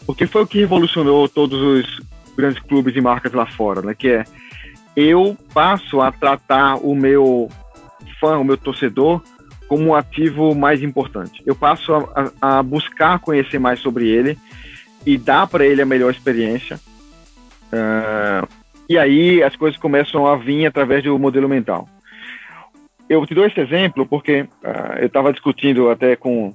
C: porque foi o que revolucionou todos os grandes clubes e marcas lá fora, né? Que é eu passo a tratar o meu fã, o meu torcedor, como um ativo mais importante. Eu passo a, a buscar conhecer mais sobre ele e dar para ele a melhor experiência. Uh, e aí as coisas começam a vir através do modelo mental. Eu te dou esse exemplo porque uh, eu estava discutindo até com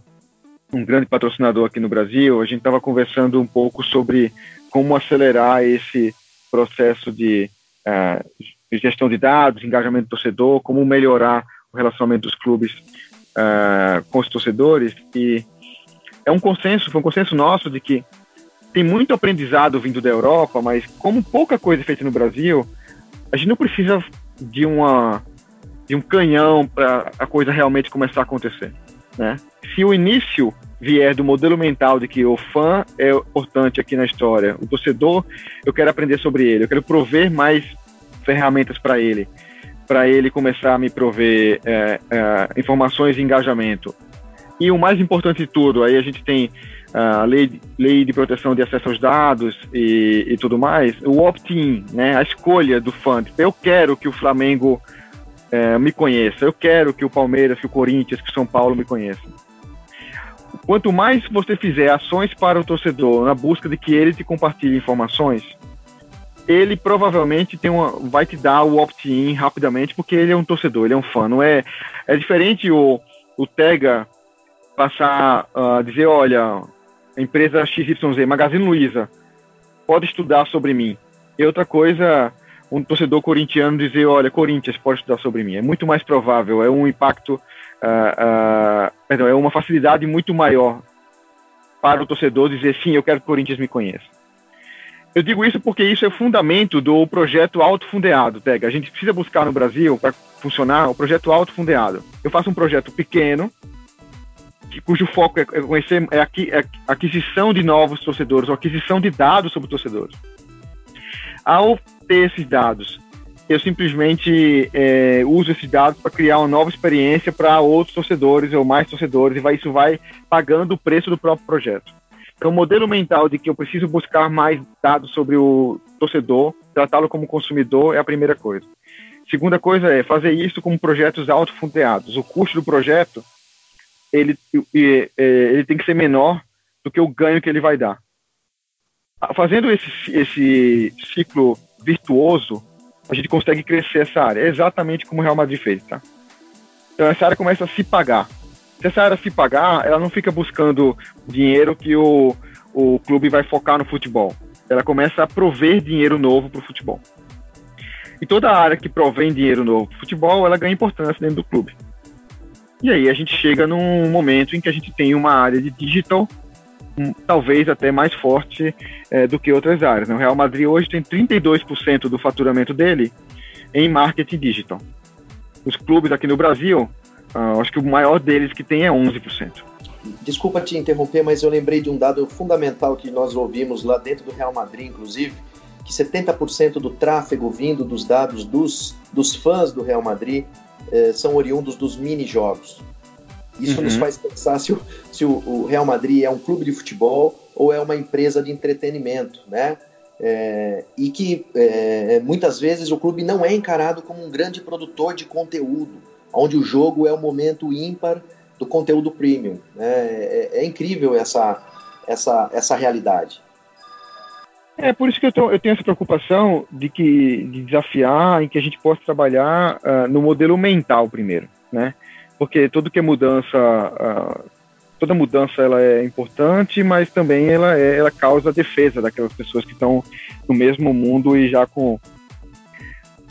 C: um grande patrocinador aqui no Brasil, a gente estava conversando um pouco sobre como acelerar esse processo de uh, gestão de dados, engajamento do torcedor, como melhorar o relacionamento dos clubes uh, com os torcedores. E é um consenso, foi um consenso nosso de que tem muito aprendizado vindo da Europa, mas como pouca coisa é feita no Brasil, a gente não precisa de uma de um canhão para a coisa realmente começar a acontecer, né? Se o início vier do modelo mental de que o fã é importante aqui na história, o torcedor, eu quero aprender sobre ele, eu quero prover mais ferramentas para ele, para ele começar a me prover é, é, informações e engajamento. E o mais importante de tudo, aí a gente tem a lei, lei de proteção de acesso aos dados e, e tudo mais, o opt-in, né, a escolha do fã. Eu quero que o Flamengo é, me conheça, eu quero que o Palmeiras, que o Corinthians, que o São Paulo me conheçam. Quanto mais você fizer ações para o torcedor na busca de que ele te compartilhe informações, ele provavelmente tem uma, vai te dar o opt-in rapidamente, porque ele é um torcedor, ele é um fã. Não é, é diferente o, o Tega passar a uh, dizer, olha, empresa XYZ, Magazine Luiza, pode estudar sobre mim. E outra coisa, um torcedor corintiano dizer, olha, Corinthians pode estudar sobre mim. É muito mais provável, é um impacto, uh, uh, perdão, é uma facilidade muito maior para o torcedor dizer, sim, eu quero que o Corinthians me conheça. Eu digo isso porque isso é o fundamento do projeto autofundeado, Tega. A gente precisa buscar no Brasil, para funcionar, o projeto autofundeado. Eu faço um projeto pequeno, cujo foco é, conhecer, é, é aquisição de novos torcedores, ou aquisição de dados sobre torcedores. Ao ter esses dados, eu simplesmente é, uso esses dados para criar uma nova experiência para outros torcedores ou mais torcedores, e vai, isso vai pagando o preço do próprio projeto. Então, o modelo mental de que eu preciso buscar mais dados sobre o torcedor, tratá-lo como consumidor, é a primeira coisa. Segunda coisa é fazer isso com projetos autofundeados. O custo do projeto ele, é, ele tem que ser menor do que o ganho que ele vai dar. Fazendo esse, esse ciclo virtuoso, a gente consegue crescer essa área. É exatamente como o Real Madrid fez, tá? Então essa área começa a se pagar. Se essa área se pagar, ela não fica buscando dinheiro que o, o clube vai focar no futebol. Ela começa a prover dinheiro novo para o futebol. E toda área que provém dinheiro novo para o futebol, ela ganha importância dentro do clube. E aí a gente chega num momento em que a gente tem uma área de digital talvez até mais forte é, do que outras áreas. Né? O Real Madrid hoje tem 32% do faturamento dele em marketing digital. Os clubes aqui no Brasil, uh, acho que o maior deles que tem é 11%.
B: Desculpa te interromper, mas eu lembrei de um dado fundamental que nós ouvimos lá dentro do Real Madrid, inclusive, que 70% do tráfego vindo dos dados dos, dos fãs do Real Madrid eh, são oriundos dos mini-jogos. Isso uhum. nos faz pensar se, o, se o, o, Real Madrid é um clube de futebol ou é uma empresa de entretenimento, né? É, e que é, muitas vezes o clube não é encarado como um grande produtor de conteúdo, onde o jogo é o momento ímpar do conteúdo premium. Né? É, é, incrível essa, essa, essa realidade.
C: É por isso que eu, tô, eu tenho essa preocupação de que de desafiar em que a gente possa trabalhar uh, no modelo mental primeiro, né? Porque tudo que é mudança, toda mudança ela é importante, mas também ela é, ela causa defesa daquelas pessoas que estão no mesmo mundo e já com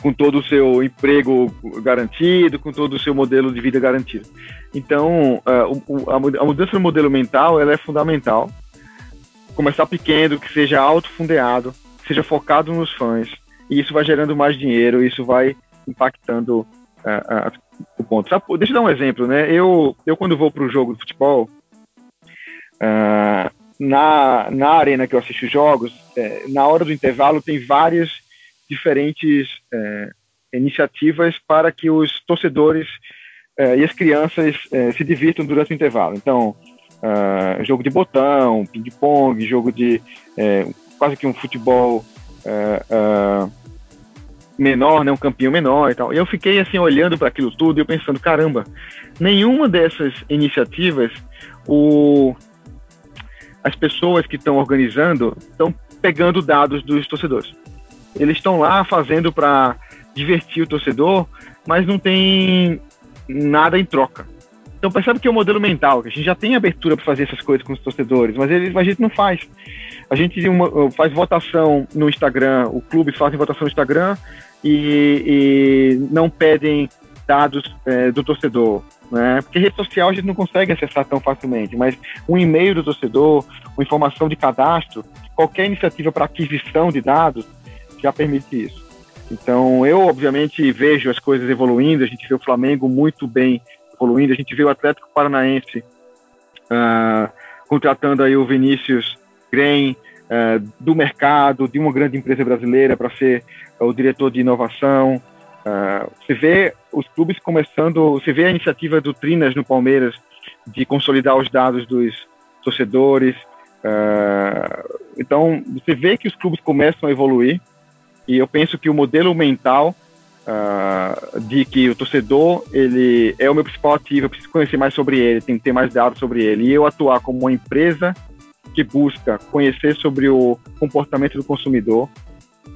C: com todo o seu emprego garantido, com todo o seu modelo de vida garantido. Então, a, a mudança no modelo mental ela é fundamental começar pequeno, que seja autofundeado, seja focado nos fãs, e isso vai gerando mais dinheiro, isso vai impactando uh, o ponto. Sabe, deixa eu dar um exemplo, né? Eu, eu quando vou para o jogo de futebol, uh, na, na arena que eu assisto jogos, é, na hora do intervalo tem várias diferentes é, iniciativas para que os torcedores é, e as crianças se divirtam durante o intervalo. Então, uh, jogo de botão, ping-pong, jogo de é, quase que um futebol uh, uh, menor, né, um campinho menor e tal. E eu fiquei assim olhando para aquilo tudo e eu pensando, caramba, nenhuma dessas iniciativas o as pessoas que estão organizando estão pegando dados dos torcedores. Eles estão lá fazendo para divertir o torcedor, mas não tem nada em troca. Então percebe que é o um modelo mental, que a gente já tem abertura para fazer essas coisas com os torcedores, mas eles, a gente não faz. A gente uma, faz votação no Instagram, o clube faz votação no Instagram e, e não pedem dados é, do torcedor. Né? Porque rede social a gente não consegue acessar tão facilmente, mas um e-mail do torcedor, uma informação de cadastro, qualquer iniciativa para aquisição de dados já permite isso. Então, eu, obviamente, vejo as coisas evoluindo, a gente vê o Flamengo muito bem evoluindo, a gente vê o Atlético Paranaense uh, contratando aí o Vinícius Grem uh, do mercado, de uma grande empresa brasileira para ser uh, o diretor de inovação. você vê os clubes começando, você vê a iniciativa do Trinas no Palmeiras de consolidar os dados dos torcedores. então, você vê que os clubes começam a evoluir e eu penso que o modelo mental uh, de que o torcedor ele é o meu principal ativo, eu preciso conhecer mais sobre ele, tem que ter mais dados sobre ele. E eu atuar como uma empresa que busca conhecer sobre o comportamento do consumidor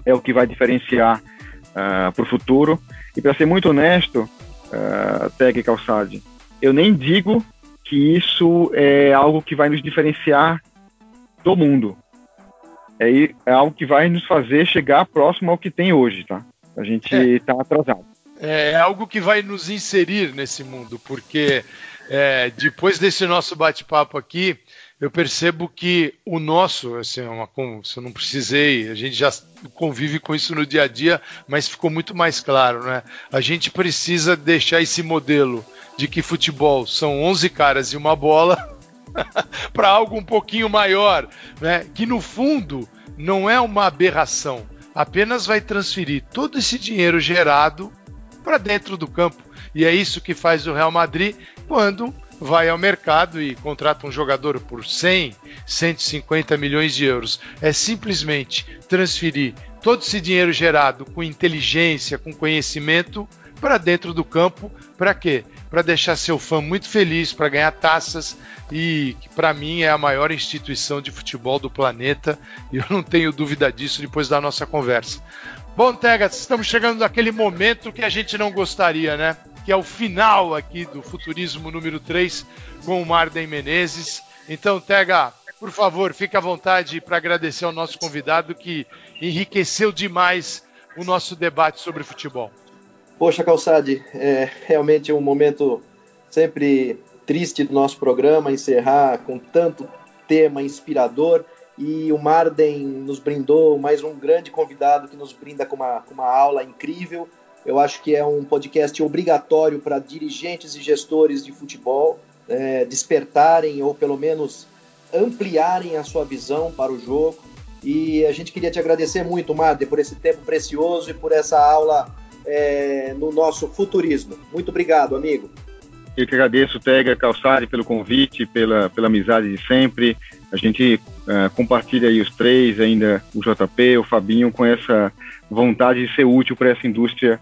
C: é o que vai diferenciar uh, para o futuro. E para ser muito honesto, uh, Tag Calçade, eu nem digo que isso é algo que vai nos diferenciar do mundo é, é algo que vai nos fazer chegar próximo ao que tem hoje, tá? A gente está é. atrasado.
A: É, é algo que vai nos inserir nesse mundo, porque é, depois desse nosso bate-papo aqui, eu percebo que o nosso, assim, é uma, se eu não precisei, a gente já convive com isso no dia a dia, mas ficou muito mais claro, né? A gente precisa deixar esse modelo de que futebol são 11 caras e uma bola para algo um pouquinho maior, né? Que no fundo não é uma aberração, apenas vai transferir todo esse dinheiro gerado para dentro do campo. E é isso que faz o Real Madrid quando vai ao mercado e contrata um jogador por 100, 150 milhões de euros. É simplesmente transferir todo esse dinheiro gerado com inteligência, com conhecimento para dentro do campo, para quê? Para deixar seu fã muito feliz, para ganhar taças e que para mim é a maior instituição de futebol do planeta e eu não tenho dúvida disso depois da nossa conversa. Bom, Tegas, estamos chegando naquele momento que a gente não gostaria, né? Que é o final aqui do Futurismo número 3 com o Marden Menezes. Então, Tega, por favor, fique à vontade para agradecer ao nosso convidado que enriqueceu demais o nosso debate sobre futebol.
B: Poxa, Calçade, é realmente um momento sempre triste do nosso programa encerrar com tanto tema inspirador e o Marden nos brindou mais um grande convidado que nos brinda com uma, com uma aula incrível. Eu acho que é um podcast obrigatório para dirigentes e gestores de futebol é, despertarem ou pelo menos ampliarem a sua visão para o jogo. E a gente queria te agradecer muito, Marden, por esse tempo precioso e por essa aula é, no nosso futurismo. Muito obrigado, amigo.
C: Eu que agradeço, Tega Calçari, pelo convite, pela, pela amizade de sempre. A gente uh, compartilha aí os três, ainda o JP, o Fabinho, com essa vontade de ser útil para essa indústria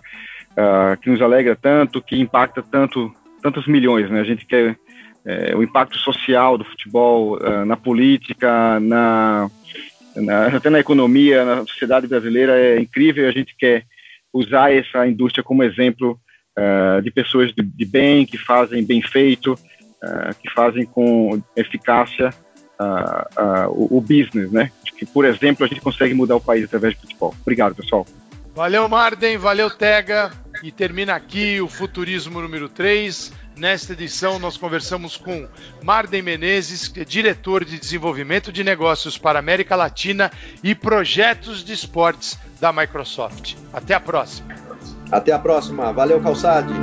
C: uh, que nos alegra tanto, que impacta tanto, tantos milhões. Né? A gente quer uh, o impacto social do futebol uh, na política, na, na, até na economia, na sociedade brasileira é incrível. A gente quer usar essa indústria como exemplo uh, de pessoas de, de, bem, que fazem bem feito, uh, que fazem com eficácia uh, o, o, business, né? Que, por exemplo, a gente consegue mudar o país através do futebol. Obrigado, pessoal.
A: Valeu, Marden, valeu, Tega. E termina aqui o Futurismo número 3. Nesta edição, nós conversamos com Marden Menezes, que é diretor de desenvolvimento de negócios para América Latina e projetos de esportes da Microsoft. Até a próxima.
B: Até a próxima. Valeu, Calçade.